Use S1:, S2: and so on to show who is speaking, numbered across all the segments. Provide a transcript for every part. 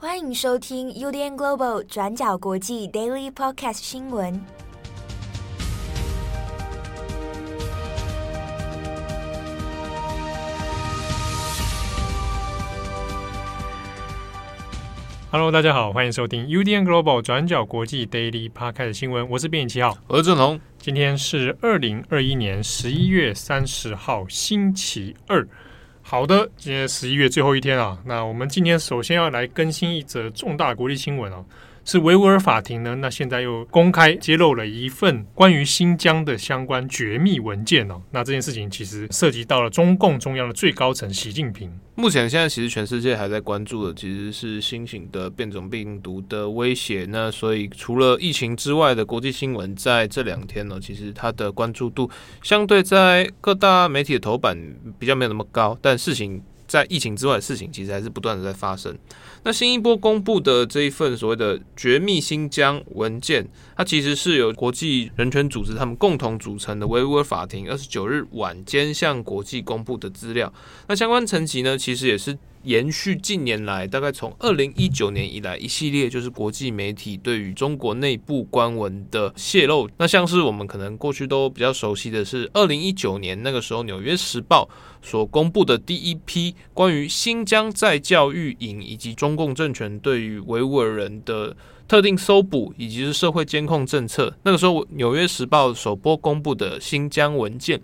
S1: 欢迎收听 UDN Global 转角国际 Daily Podcast 新闻。
S2: Hello，大家好，欢迎收听 UDN Global 转角国际 Daily Podcast 新闻。我是编辑七号，
S3: 我是郑彤。
S2: 今天是二零二一年十一月三十号，星期二。好的，今天十一月最后一天啊，那我们今天首先要来更新一则重大国际新闻哦。是维吾尔法庭呢？那现在又公开揭露了一份关于新疆的相关绝密文件哦。那这件事情其实涉及到了中共中央的最高层习近平。
S3: 目前现在其实全世界还在关注的其实是新型的变种病毒的威胁。那所以除了疫情之外的国际新闻，在这两天呢，其实它的关注度相对在各大媒体的头版比较没有那么高，但事情。在疫情之外的事情，其实还是不断的在发生。那新一波公布的这一份所谓的绝密新疆文件，它其实是由国际人权组织他们共同组成的维吾尔法庭二十九日晚间向国际公布的资料。那相关层级呢，其实也是。延续近年来，大概从二零一九年以来，一系列就是国际媒体对于中国内部官文的泄露。那像是我们可能过去都比较熟悉的是，二零一九年那个时候，《纽约时报》所公布的第一批关于新疆在教育营以及中共政权对于维吾尔人的特定搜捕以及是社会监控政策。那个时候，《纽约时报》首播公布的新疆文件。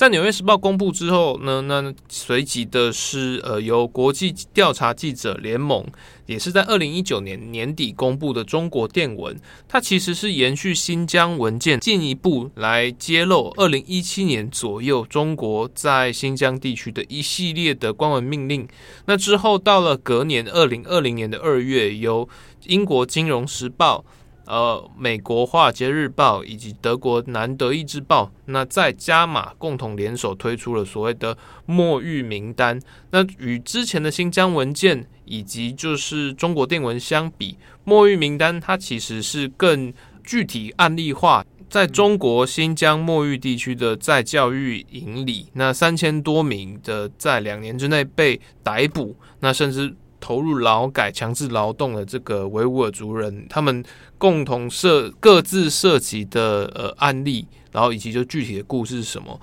S3: 在《纽约时报》公布之后呢，那随即的是呃，由国际调查记者联盟，也是在二零一九年年底公布的中国电文，它其实是延续新疆文件，进一步来揭露二零一七年左右中国在新疆地区的一系列的官文命令。那之后到了隔年二零二零年的二月，由英国《金融时报》。呃，美国《华尔街日报》以及德国《南德意志报》，那在加码共同联手推出了所谓的墨玉名单。那与之前的新疆文件以及就是中国电文相比，墨玉名单它其实是更具体案例化。在中国新疆墨玉地区的在教育营里，那三千多名的在两年之内被逮捕，那甚至。投入劳改、强制劳动的这个维吾尔族人，他们共同涉各自涉及的呃案例，然后以及就具体的故事是什么？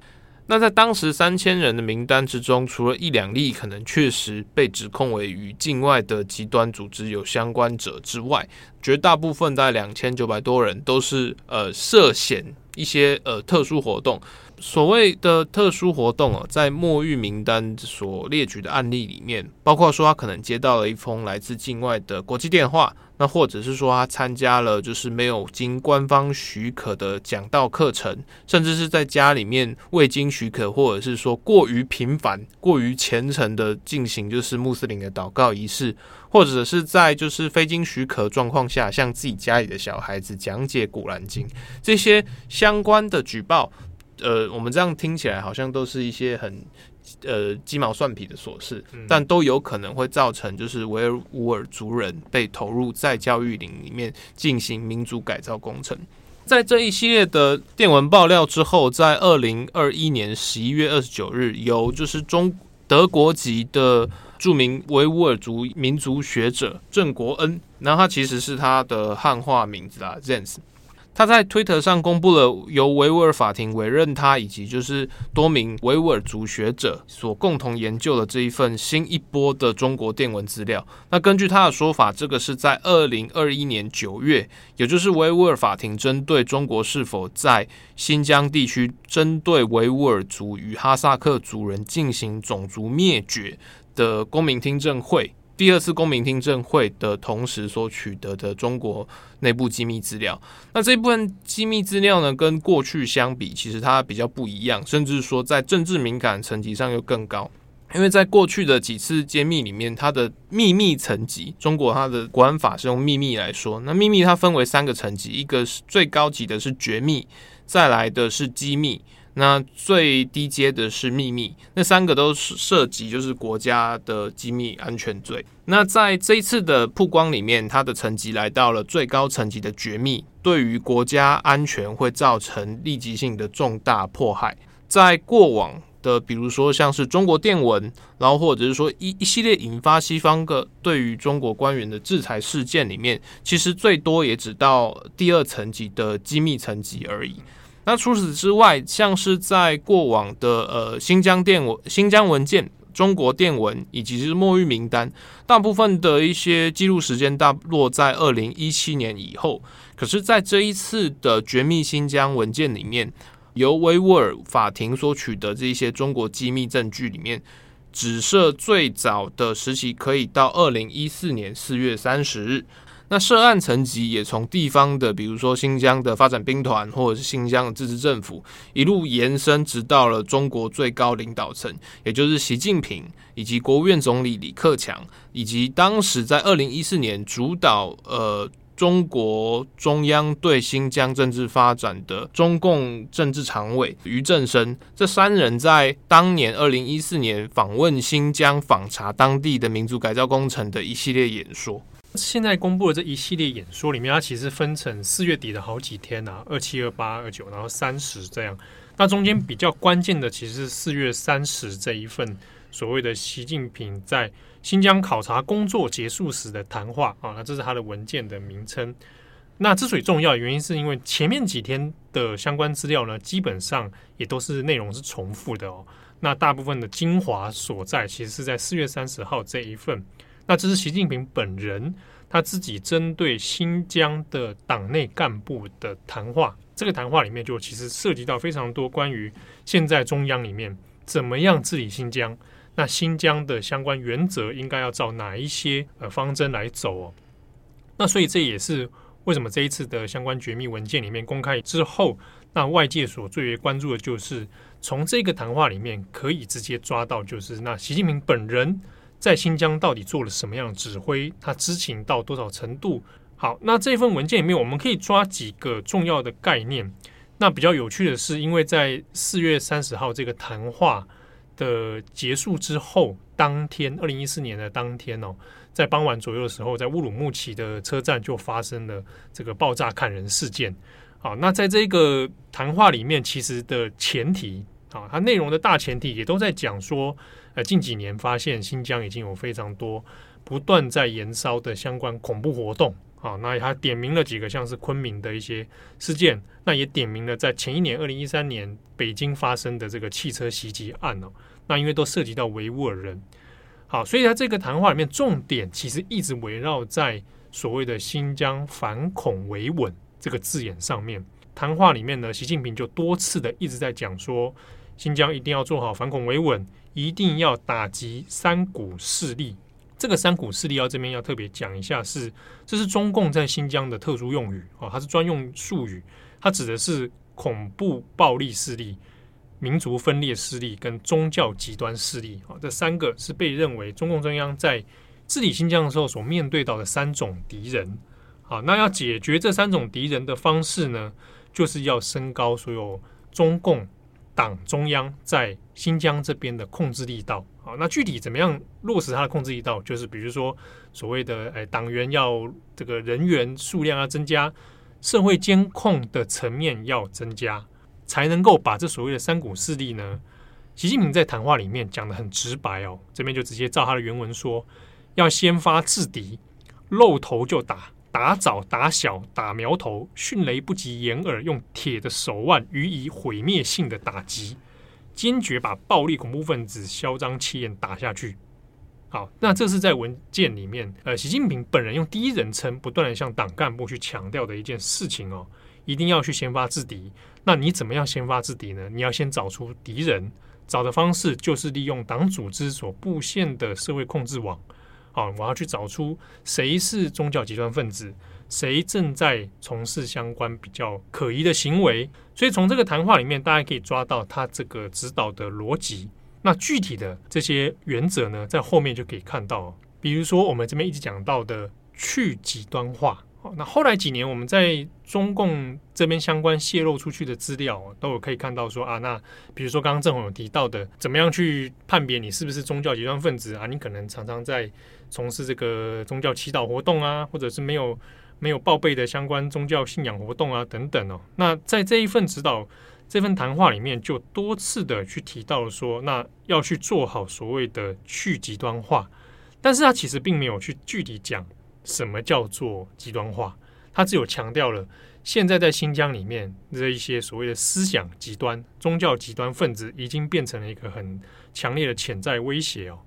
S3: 那在当时三千人的名单之中，除了一两例可能确实被指控为与境外的极端组织有相关者之外，绝大部分大概两千九百多人都是呃涉嫌一些呃特殊活动。所谓的特殊活动啊，在墨玉名单所列举的案例里面，包括说他可能接到了一封来自境外的国际电话，那或者是说他参加了就是没有经官方许可的讲道课程，甚至是在家里面未经许可，或者是说过于频繁、过于虔诚的进行就是穆斯林的祷告仪式，或者是在就是非经许可状况下向自己家里的小孩子讲解古兰经，这些相关的举报。呃，我们这样听起来好像都是一些很呃鸡毛蒜皮的琐事，嗯，但都有可能会造成就是维吾尔族人被投入再教育营里面进行民族改造工程。在这一系列的电文爆料之后，在二零二一年十一月二十九日，由就是中德国籍的著名维吾尔族民族学者郑国恩，然后他其实是他的汉化名字啊，Jens。他在推特上公布了由维吾尔法庭委任他以及就是多名维吾尔族学者所共同研究的这一份新一波的中国电文资料。那根据他的说法，这个是在二零二一年九月，也就是维吾尔法庭针对中国是否在新疆地区针对维吾尔族与哈萨克族人进行种族灭绝的公民听证会。第二次公民听证会的同时所取得的中国内部机密资料，那这部分机密资料呢，跟过去相比，其实它比较不一样，甚至说在政治敏感层级上又更高。因为在过去的几次揭秘里面，它的秘密层级，中国它的国安法是用秘密来说，那秘密它分为三个层级，一个是最高级的是绝密，再来的是机密。那最低阶的是秘密，那三个都是涉及就是国家的机密安全罪。那在这一次的曝光里面，它的层级来到了最高层级的绝密，对于国家安全会造成立即性的重大迫害。在过往的，比如说像是中国电文，然后或者是说一一系列引发西方的对于中国官员的制裁事件里面，其实最多也只到第二层级的机密层级而已。那除此之外，像是在过往的呃新疆电文、新疆文件。中国电文以及是墨玉名单，大部分的一些记录时间大落在二零一七年以后。可是，在这一次的绝密新疆文件里面，由维吾尔法庭所取得这一些中国机密证据里面，只设最早的时期可以到二零一四年四月三十日。那涉案层级也从地方的，比如说新疆的发展兵团，或者是新疆的自治政府，一路延伸，直到了中国最高领导层，也就是习近平以及国务院总理李克强，以及当时在二零一四年主导呃中国中央对新疆政治发展的中共政治常委俞正声，这三人在当年二零一四年访问新疆，访查当地的民族改造工程的一系列演说。
S2: 现在公布的这一系列演说里面，它其实分成四月底的好几天啊，二七、二八、二九，然后三十这样。那中间比较关键的，其实是四月三十这一份所谓的习近平在新疆考察工作结束时的谈话啊，那这是他的文件的名称。那之所以重要原因，是因为前面几天的相关资料呢，基本上也都是内容是重复的哦。那大部分的精华所在，其实是在四月三十号这一份。那这是习近平本人他自己针对新疆的党内干部的谈话。这个谈话里面就其实涉及到非常多关于现在中央里面怎么样治理新疆，那新疆的相关原则应该要照哪一些呃方针来走哦。那所以这也是为什么这一次的相关绝密文件里面公开之后，那外界所最为关注的就是从这个谈话里面可以直接抓到，就是那习近平本人。在新疆到底做了什么样的指挥？他知情到多少程度？好，那这份文件里面，我们可以抓几个重要的概念。那比较有趣的是，因为在四月三十号这个谈话的结束之后，当天，二零一四年的当天哦，在傍晚左右的时候，在乌鲁木齐的车站就发生了这个爆炸砍人事件。好，那在这个谈话里面，其实的前提啊，它内容的大前提也都在讲说。呃，近几年发现新疆已经有非常多不断在燃烧的相关恐怖活动啊，那他点名了几个像是昆明的一些事件，那也点名了在前一年二零一三年北京发生的这个汽车袭击案哦，那因为都涉及到维吾尔人，好，所以他这个谈话里面重点其实一直围绕在所谓的新疆反恐维稳这个字眼上面。谈话里面呢，习近平就多次的一直在讲说，新疆一定要做好反恐维稳。一定要打击三股势力。这个三股势力要这边要特别讲一下是，这是中共在新疆的特殊用语啊，它是专用术语，它指的是恐怖暴力势力、民族分裂势力跟宗教极端势力啊，这三个是被认为中共中央在治理新疆的时候所面对到的三种敌人。好，那要解决这三种敌人的方式呢，就是要升高所有中共。党中央在新疆这边的控制力道，好，那具体怎么样落实它的控制力道？就是比如说所谓的，诶，党员要这个人员数量要增加，社会监控的层面要增加，才能够把这所谓的三股势力呢，习近平在谈话里面讲的很直白哦，这边就直接照他的原文说，要先发制敌，露头就打。打早打小打苗头，迅雷不及掩耳，用铁的手腕予以毁灭性的打击，坚决把暴力恐怖分子嚣张气焰打下去。好，那这是在文件里面，呃，习近平本人用第一人称不断的向党干部去强调的一件事情哦，一定要去先发制敌。那你怎么样先发制敌呢？你要先找出敌人，找的方式就是利用党组织所布线的社会控制网。啊，我要去找出谁是宗教极端分子，谁正在从事相关比较可疑的行为。所以从这个谈话里面，大家可以抓到他这个指导的逻辑。那具体的这些原则呢，在后面就可以看到。比如说，我们这边一直讲到的去极端化。那后来几年，我们在中共这边相关泄露出去的资料，都有可以看到说啊，那比如说刚刚正好有提到的，怎么样去判别你是不是宗教极端分子啊？你可能常常在从事这个宗教祈祷活动啊，或者是没有没有报备的相关宗教信仰活动啊等等哦。那在这一份指导这份谈话里面就多次的去提到说，那要去做好所谓的去极端化，但是他其实并没有去具体讲什么叫做极端化，他只有强调了现在在新疆里面这一些所谓的思想极端、宗教极端分子已经变成了一个很强烈的潜在威胁哦。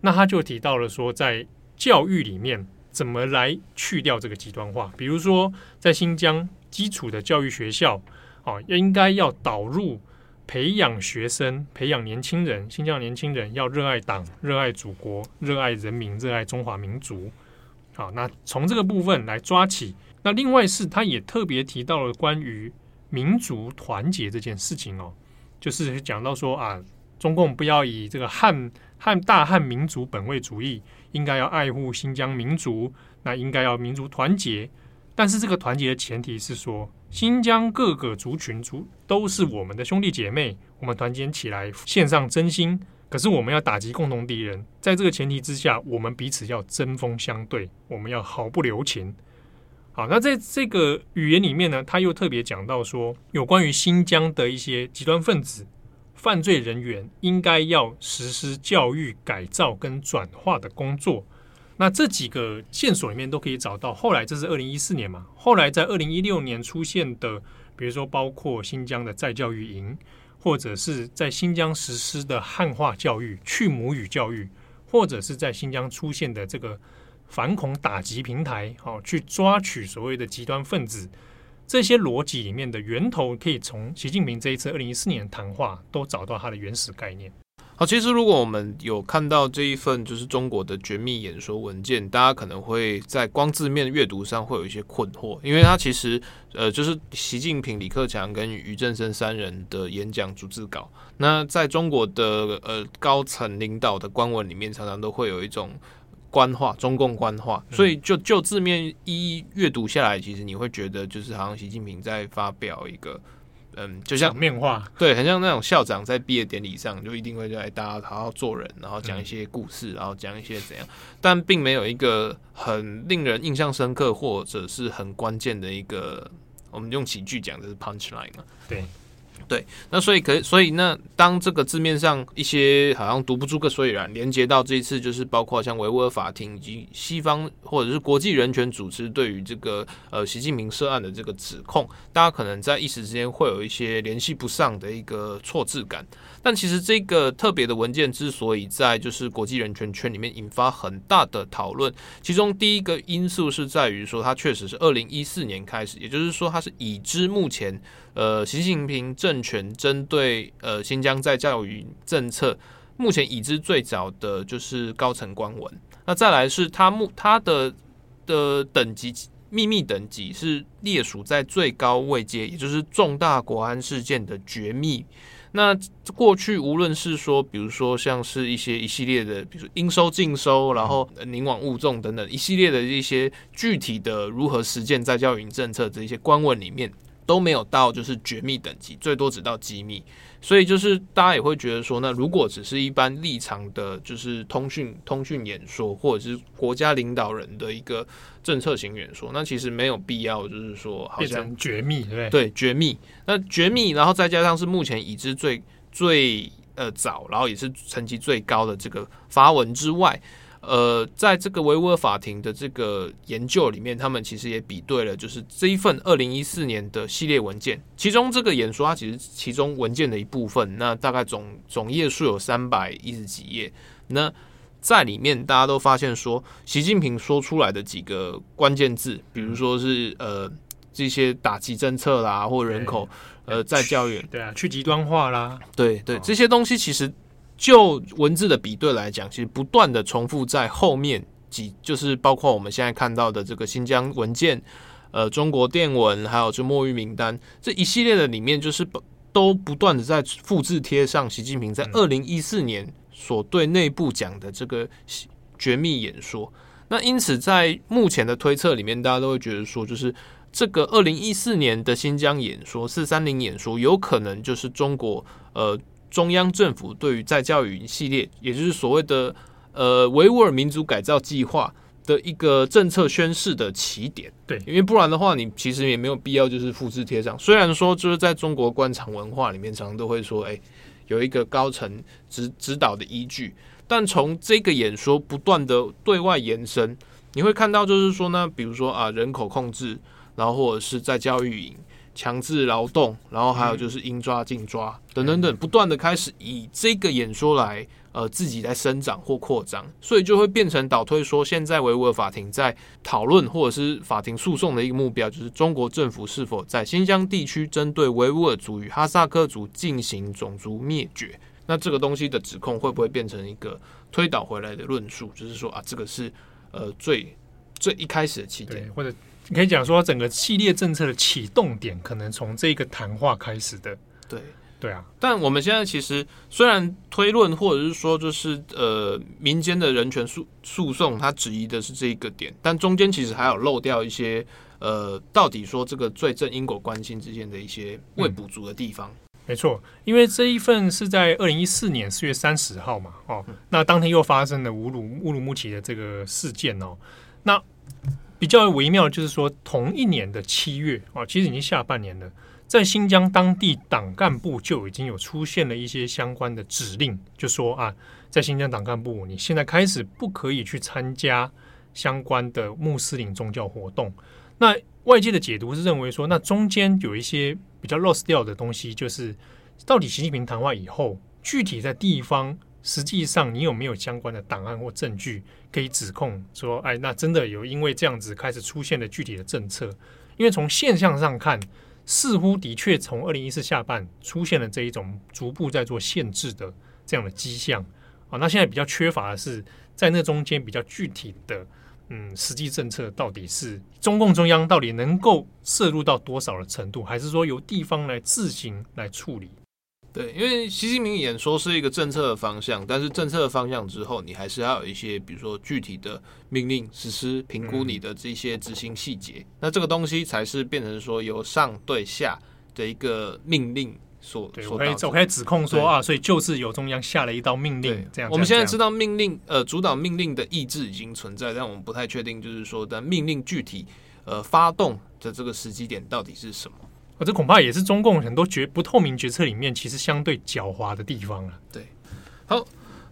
S2: 那他就提到了说，在教育里面怎么来去掉这个极端化，比如说在新疆基础的教育学校。啊，应该要导入培养学生、培养年轻人，新疆年轻人要热爱党、热爱祖国、热爱人民、热爱中华民族。好，那从这个部分来抓起。那另外是，他也特别提到了关于民族团结这件事情哦，就是讲到说啊，中共不要以这个汉汉大汉民族本位主义，应该要爱护新疆民族，那应该要民族团结。但是这个团结的前提是说，新疆各个族群族都是我们的兄弟姐妹，我们团结起来献上真心。可是我们要打击共同敌人，在这个前提之下，我们彼此要针锋相对，我们要毫不留情。好，那在这个语言里面呢，他又特别讲到说，有关于新疆的一些极端分子、犯罪人员，应该要实施教育改造跟转化的工作。那这几个线索里面都可以找到。后来这是二零一四年嘛，后来在二零一六年出现的，比如说包括新疆的再教育营，或者是在新疆实施的汉化教育、去母语教育，或者是在新疆出现的这个反恐打击平台，好去抓取所谓的极端分子，这些逻辑里面的源头，可以从习近平这一次二零一四年谈话都找到它的原始概念。
S3: 好，其实如果我们有看到这一份就是中国的绝密演说文件，大家可能会在光字面阅读上会有一些困惑，因为它其实呃就是习近平、李克强跟俞正声三人的演讲逐字稿。那在中国的呃高层领导的官文里面，常常都会有一种官话，中共官话，所以就就字面一一阅读下来，其实你会觉得就是好像习近平在发表一个。嗯，就像
S2: 面化，
S3: 对，很像那种校长在毕业典礼上就一定会来大家好好做人，然后讲一些故事，嗯、然后讲一些怎样，但并没有一个很令人印象深刻或者是很关键的一个，我们用喜剧讲的是 punch line 嘛，
S2: 对。
S3: 对，那所以可所以那当这个字面上一些好像读不出个所以然，连接到这一次就是包括像维吾尔法庭以及西方或者是国际人权组织对于这个呃习近平涉案的这个指控，大家可能在一时之间会有一些联系不上的一个错字感。但其实这个特别的文件之所以在就是国际人权圈里面引发很大的讨论，其中第一个因素是在于说它确实是二零一四年开始，也就是说它是已知目前。呃，习近平政权针对呃新疆在教育政策，目前已知最早的就是高层官文。那再来是它目它的的等级秘密等级是列属在最高位阶，也就是重大国安事件的绝密。那过去无论是说，比如说像是一些一系列的，比如说应收尽收，然后宁往勿纵等等一系列的一些具体的如何实践在教育政策这一些官文里面。都没有到就是绝密等级，最多只到机密，所以就是大家也会觉得说，那如果只是一般立场的，就是通讯通讯演说，或者是国家领导人的一个政策型演说，那其实没有必要，就是说好像
S2: 绝密，对
S3: 对绝密，那绝密，然后再加上是目前已知最最呃早，然后也是层级最高的这个发文之外。呃，在这个维吾尔法庭的这个研究里面，他们其实也比对了，就是这一份二零一四年的系列文件，其中这个演说它其实其中文件的一部分，那大概总总页数有三百一十几页。那在里面，大家都发现说，习近平说出来的几个关键字，比如说是呃这些打击政策啦，或人口呃在教育，
S2: 对啊，去极端化啦，
S3: 对对，这些东西其实。就文字的比对来讲，其实不断的重复在后面几，就是包括我们现在看到的这个新疆文件，呃，中国电文，还有这墨玉名单这一系列的里面，就是都不断的在复制贴上习近平在二零一四年所对内部讲的这个绝密演说。那因此，在目前的推测里面，大家都会觉得说，就是这个二零一四年的新疆演说四三零演说，有可能就是中国呃。中央政府对于在教育营系列，也就是所谓的呃维吾尔民族改造计划的一个政策宣示的起点。
S2: 对，
S3: 因为不然的话，你其实也没有必要就是复制贴上。虽然说就是在中国官场文化里面，常常都会说，哎，有一个高层指指导的依据，但从这个演说不断的对外延伸，你会看到就是说呢，比如说啊，人口控制，然后或者是在教育营。强制劳动，然后还有就是应抓尽抓等等等，不断的开始以这个演说来呃自己在生长或扩张，所以就会变成倒推说，现在维吾尔法庭在讨论或者是法庭诉讼的一个目标，就是中国政府是否在新疆地区针对维吾尔族与哈萨克族进行种族灭绝？那这个东西的指控会不会变成一个推导回来的论述？就是说啊，这个是呃最最一开始的起点，
S2: 或者。你可以讲说，整个系列政策的启动点可能从这个谈话开始的。
S3: 对，
S2: 对啊。
S3: 但我们现在其实虽然推论，或者是说，就是呃，民间的人权诉诉讼，它质疑的是这一个点，但中间其实还有漏掉一些呃，到底说这个罪证因果关系之间的一些未补足的地方。
S2: 嗯，没错，因为这一份是在二零一四年四月三十号嘛，哦，那当天又发生了乌鲁乌鲁木齐的这个事件哦，那。比较微妙的就是说，同一年的七月啊，其实已经下半年了，在新疆当地党干部就已经有出现了一些相关的指令，就说啊，在新疆党干部，你现在开始不可以去参加相关的穆斯林宗教活动。那外界的解读是认为说，那中间有一些比较 lost 掉的东西，就是到底习近平谈话以后，具体在地方。实际上，你有没有相关的档案或证据可以指控说，哎，那真的有因为这样子开始出现了具体的政策？因为从现象上看，似乎的确从二零一四下半出现了这一种逐步在做限制的这样的迹象啊。那现在比较缺乏的是在那中间比较具体的，嗯，实际政策到底是中共中央到底能够摄入到多少的程度，还是说由地方来自行来处理？
S3: 对，因为习近平演说是一个政策的方向，但是政策的方向之后，你还是要有一些，比如说具体的命令实施、评估你的这些执行细节。嗯、那这个东西才是变成说由上对下的一个命令所。对，
S2: 我可以我可以指控说啊，所以就是由中央下了一道命令，这样。
S3: 我们现在知道命令呃主导命令的意志已经存在，但我们不太确定，就是说的命令具体呃发动的这个时机点到底是什么。
S2: 这恐怕也是中共很多决不透明决策里面其实相对狡猾的地方了。
S3: 对，好，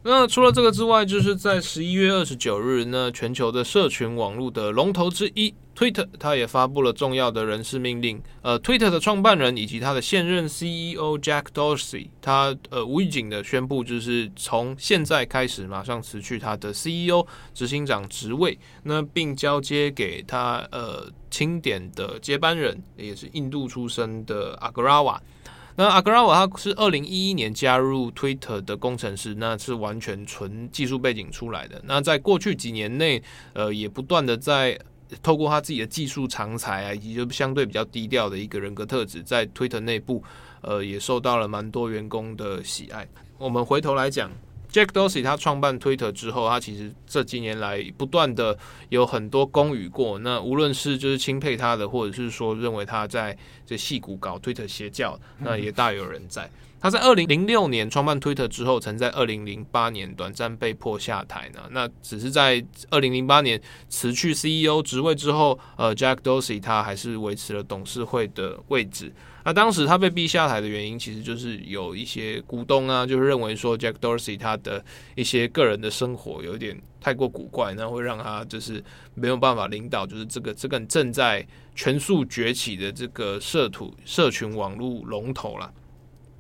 S3: 那除了这个之外，就是在十一月二十九日，那全球的社群网络的龙头之一。Twitter 他也发布了重要的人事命令，呃，Twitter 的创办人以及他的现任 CEO Jack Dorsey，他呃无预警的宣布，就是从现在开始马上辞去他的 CEO 执行长职位，那并交接给他呃钦点的接班人，也是印度出生的 Agarwa。那 Agarwal 他是二零一一年加入 Twitter 的工程师，那是完全纯技术背景出来的。那在过去几年内，呃，也不断的在透过他自己的技术长才啊，以及就相对比较低调的一个人格特质，在 Twitter 内部，呃，也受到了蛮多员工的喜爱。我们回头来讲，Jack Dorsey 他创办 Twitter 之后，他其实这几年来不断的有很多功与过。那无论是就是钦佩他的，或者是说认为他在这戏骨搞 Twitter 邪教，那也大有人在。他在二零零六年创办 Twitter 之后，曾在二零零八年短暂被迫下台呢。那只是在二零零八年辞去 CEO 职位之后，呃，Jack Dorsey 他还是维持了董事会的位置。那当时他被逼下台的原因，其实就是有一些股东啊，就是认为说 Jack Dorsey 他的一些个人的生活有点太过古怪，那会让他就是没有办法领导，就是这个这个正在全速崛起的这个社土社群网络龙头了。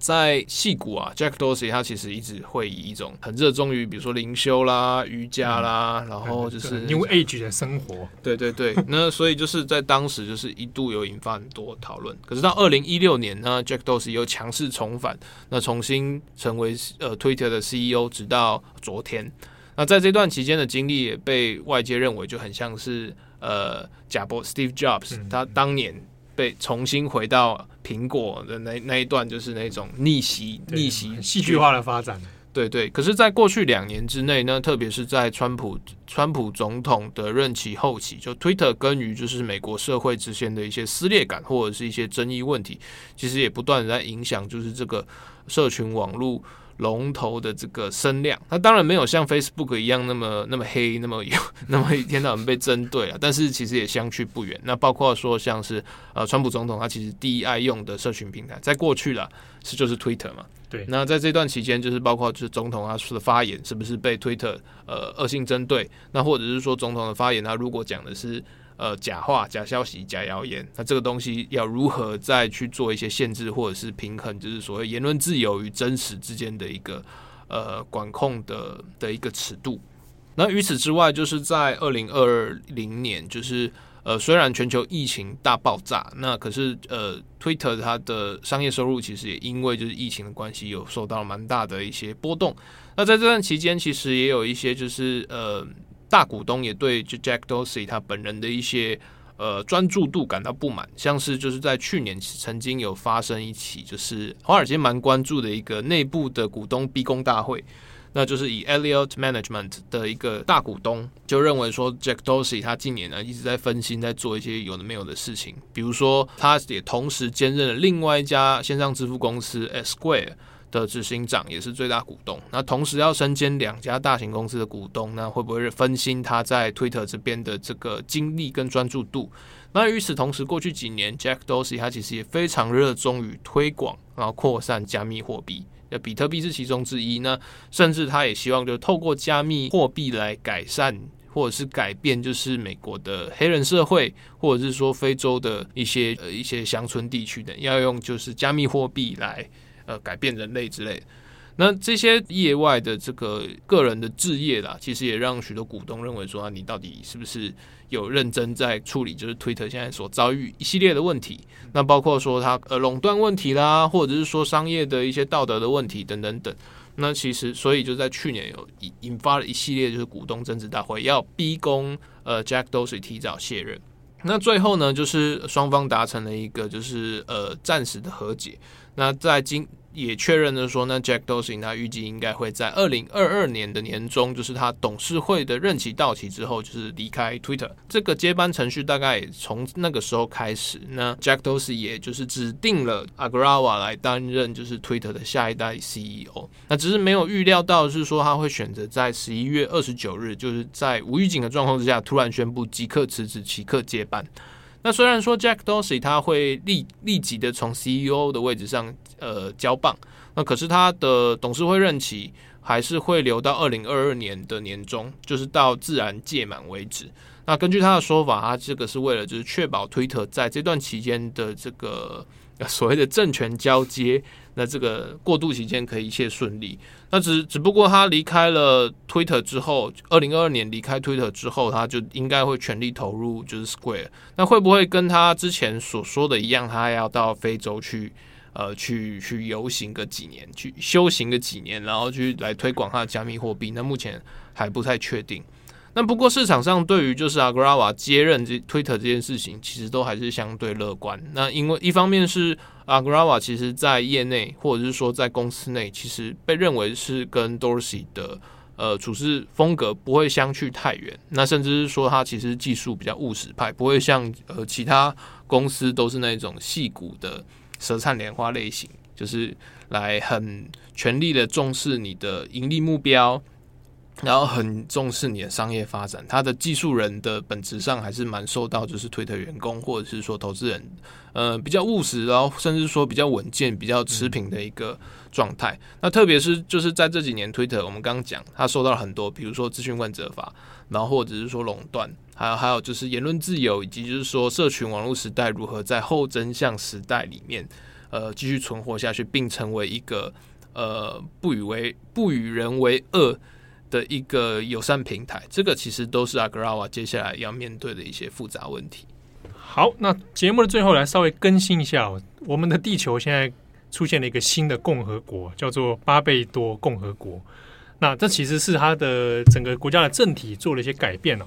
S3: 在戏骨啊，Jack Dorsey 他其实一直会以一种很热衷于，比如说灵修啦、瑜伽啦，嗯、然后就是
S2: New Age 的生活。
S3: 对对对，那所以就是在当时就是一度有引发很多讨论。可是到二零一六年呢，Jack Dorsey 又强势重返，那重新成为呃 Twitter 的 CEO，直到昨天。那在这段期间的经历也被外界认为就很像是呃贾伯 Steve Jobs、嗯、他当年。被重新回到苹果的那那一段，就是那种逆袭、逆袭、
S2: 戏剧化的发展。
S3: 对对，可是，在过去两年之内呢，特别是在川普川普总统的任期后期，就 Twitter 跟于就是美国社会之间的一些撕裂感，或者是一些争议问题，其实也不断的在影响，就是这个社群网络龙头的这个声量。那当然没有像 Facebook 一样那么那么黑，那么有 那么一天到晚被针对啊。但是其实也相去不远。那包括说像是呃，川普总统他其实第一爱用的社群平台，在过去了是就是 Twitter 嘛。
S2: 对。
S3: 那在这段期间，就是包括就是总统他说的发言是不是被 Twitter 呃恶性针对？那或者是说总统的发言，他如果讲的是。呃，假话、假消息、假谣言，那这个东西要如何再去做一些限制或者是平衡，就是所谓言论自由与真实之间的一个呃管控的的一个尺度。那与此之外，就是在二零二零年，就是呃，虽然全球疫情大爆炸，那可是呃，Twitter 它的商业收入其实也因为就是疫情的关系，有受到蛮大的一些波动。那在这段期间，其实也有一些就是呃。大股东也对就 Jack Dorsey 他本人的一些呃专注度感到不满，像是就是在去年曾经有发生一起就是华尔街蛮关注的一个内部的股东逼宫大会，那就是以 Elliot Management 的一个大股东就认为说 Jack Dorsey 他近年呢一直在分心在做一些有的没有的事情，比如说他也同时兼任了另外一家线上支付公司 Square。的执行长也是最大股东，那同时要身兼两家大型公司的股东，那会不会分心他在 Twitter 这边的这个精力跟专注度？那与此同时，过去几年 Jack Dorsey 他其实也非常热衷于推广，然后扩散加密货币，那比特币是其中之一。那甚至他也希望就透过加密货币来改善或者是改变，就是美国的黑人社会，或者是说非洲的一些呃一些乡村地区的，要用就是加密货币来。呃，改变人类之类的，那这些业外的这个个人的置业啦，其实也让许多股东认为说，啊，你到底是不是有认真在处理，就是 Twitter 现在所遭遇一系列的问题？那包括说它呃垄断问题啦，或者是说商业的一些道德的问题等等等。那其实，所以就在去年有引引发了一系列就是股东增资大会，要逼宫呃 Jack Dorsey 提早卸任。那最后呢，就是双方达成了一个就是呃暂时的和解。那在今也确认了说，那 Jack Dorsey 他预计应该会在二零二二年的年中，就是他董事会的任期到期之后，就是离开 Twitter。这个接班程序大概从那个时候开始。那 Jack Dorsey 也就是指定了 Agrawa 来担任就是 Twitter 的下一代 CEO。那只是没有预料到是说他会选择在十一月二十九日，就是在无预警的状况之下，突然宣布即刻辞职，即刻接班。那虽然说 Jack Dorsey 他会立立即的从 CEO 的位置上呃交棒，那可是他的董事会任期还是会留到二零二二年的年终，就是到自然届满为止。那根据他的说法，他这个是为了就是确保 Twitter 在这段期间的这个。所谓的政权交接，那这个过渡期间可以一切顺利。那只只不过他离开了 Twitter 之后，二零二二年离开 Twitter 之后，他就应该会全力投入就是 Square。那会不会跟他之前所说的一样，他要到非洲去呃去去游行个几年，去修行个几年，然后去来推广他的加密货币？那目前还不太确定。那不过市场上对于就是 Agrawa 接任这 Twitter 这件事情，其实都还是相对乐观。那因为一方面是 Agrawa 其实在业内或者是说在公司内，其实被认为是跟 Dorsey 的呃处事风格不会相去太远。那甚至是说他其实技术比较务实派，不会像呃其他公司都是那种矽谷的舌灿莲花类型，就是来很全力的重视你的盈利目标。然后很重视你的商业发展，他的技术人的本质上还是蛮受到就是推特员工或者是说投资人，呃比较务实，然后甚至说比较稳健、比较持平的一个状态。那特别是就是在这几年，推特我们刚刚讲，他受到了很多，比如说资讯问责法，然后或者是说垄断，还有还有就是言论自由，以及就是说社群网络时代如何在后真相时代里面，呃继续存活下去，并成为一个呃不与为不与人为恶。的一个友善平台，这个其实都是 Agrawal 接下来要面对的一些复杂问题。
S2: 好，那节目的最后来稍微更新一下，我们的地球现在出现了一个新的共和国，叫做巴贝多共和国。那这其实是它的整个国家的政体做了一些改变哦。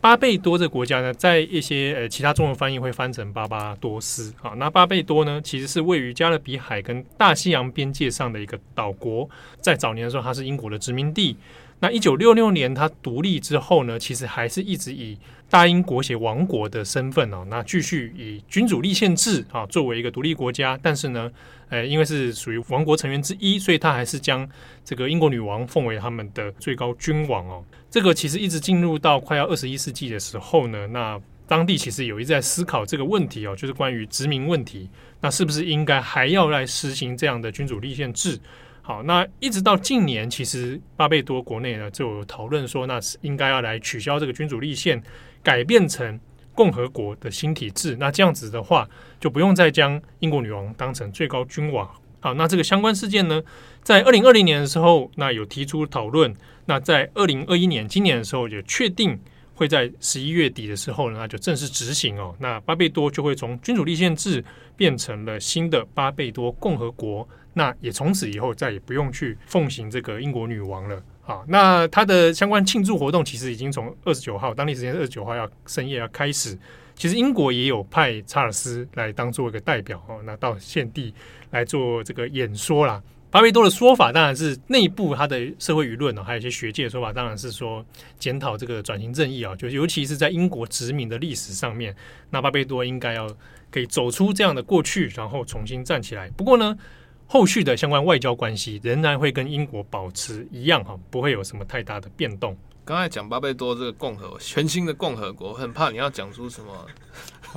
S2: 巴贝多这个国家呢，在一些呃其他中文翻译会翻成巴巴多斯。好，那巴贝多呢，其实是位于加勒比海跟大西洋边界上的一个岛国，在早年的时候，它是英国的殖民地。那一九六六年它独立之后呢，其实还是一直以大英国协王国的身份哦，那继续以君主立宪制啊作为一个独立国家。但是呢，呃，因为是属于王国成员之一，所以他还是将这个英国女王奉为他们的最高君王哦。这个其实一直进入到快要二十一世纪的时候呢，那当地其实有一在思考这个问题哦，就是关于殖民问题，那是不是应该还要来实行这样的君主立宪制？好，那一直到近年，其实巴贝多国内呢就有讨论说，那是应该要来取消这个君主立宪，改变成共和国的新体制。那这样子的话，就不用再将英国女王当成最高君王。好，那这个相关事件呢，在二零二零年的时候，那有提出讨论。那在二零二一年今年的时候，也确定会在十一月底的时候呢，那就正式执行哦。那巴贝多就会从君主立宪制变成了新的巴贝多共和国。那也从此以后再也不用去奉行这个英国女王了。啊，那它的相关庆祝活动其实已经从二十九号当地时间二十九号要深夜要开始。其实英国也有派查尔斯来当做一个代表哦，那到现地来做这个演说啦。巴贝多的说法当然是内部他的社会舆论呢，还有一些学界的说法，当然是说检讨这个转型正义啊，就尤其是在英国殖民的历史上面，那巴贝多应该要可以走出这样的过去，然后重新站起来。不过呢，后续的相关外交关系仍然会跟英国保持一样哈，不会有什么太大的变动。
S3: 刚才讲巴贝多这个共和全新的共和国，很怕你要讲出什么。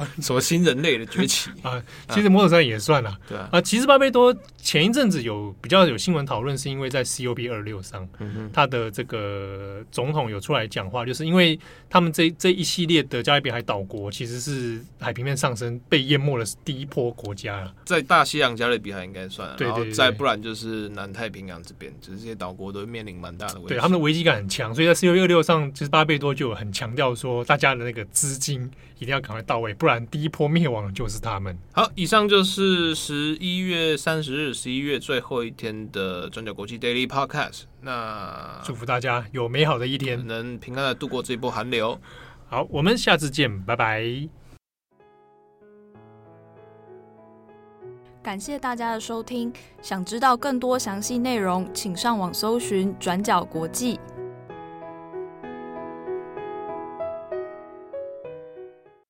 S3: 什么新人类的崛起。
S2: 啊？其实某种上也算了，
S3: 对啊。
S2: 啊，其实巴贝多前一阵子有比较有新闻讨论，是因为在 COP 二六上，他的这个总统有出来讲话，就是因为他们这这一系列的加勒比海岛国其实是海平面上升被淹没的第一波国家。了，
S3: 在大西洋加勒比海应该算，
S2: 对对对，
S3: 再不然就是南太平洋这边，就是这些岛国都面临蛮大的危机，
S2: 对他们的危机感很强，所以在 COP 二六上，其实巴贝多就有很强调说，大家的那个资金一定要赶快到位，不然第一波灭亡就是他们。
S3: 好，以上就是十一月三十日，十一月最后一天的转角国际 Daily Podcast。那
S2: 祝福大家有美好的一天，
S3: 能平安的度过这一波寒流。
S2: 好，我们下次见，拜拜。
S4: 感谢大家的收听，想知道更多详细内容，请上网搜寻转角国际。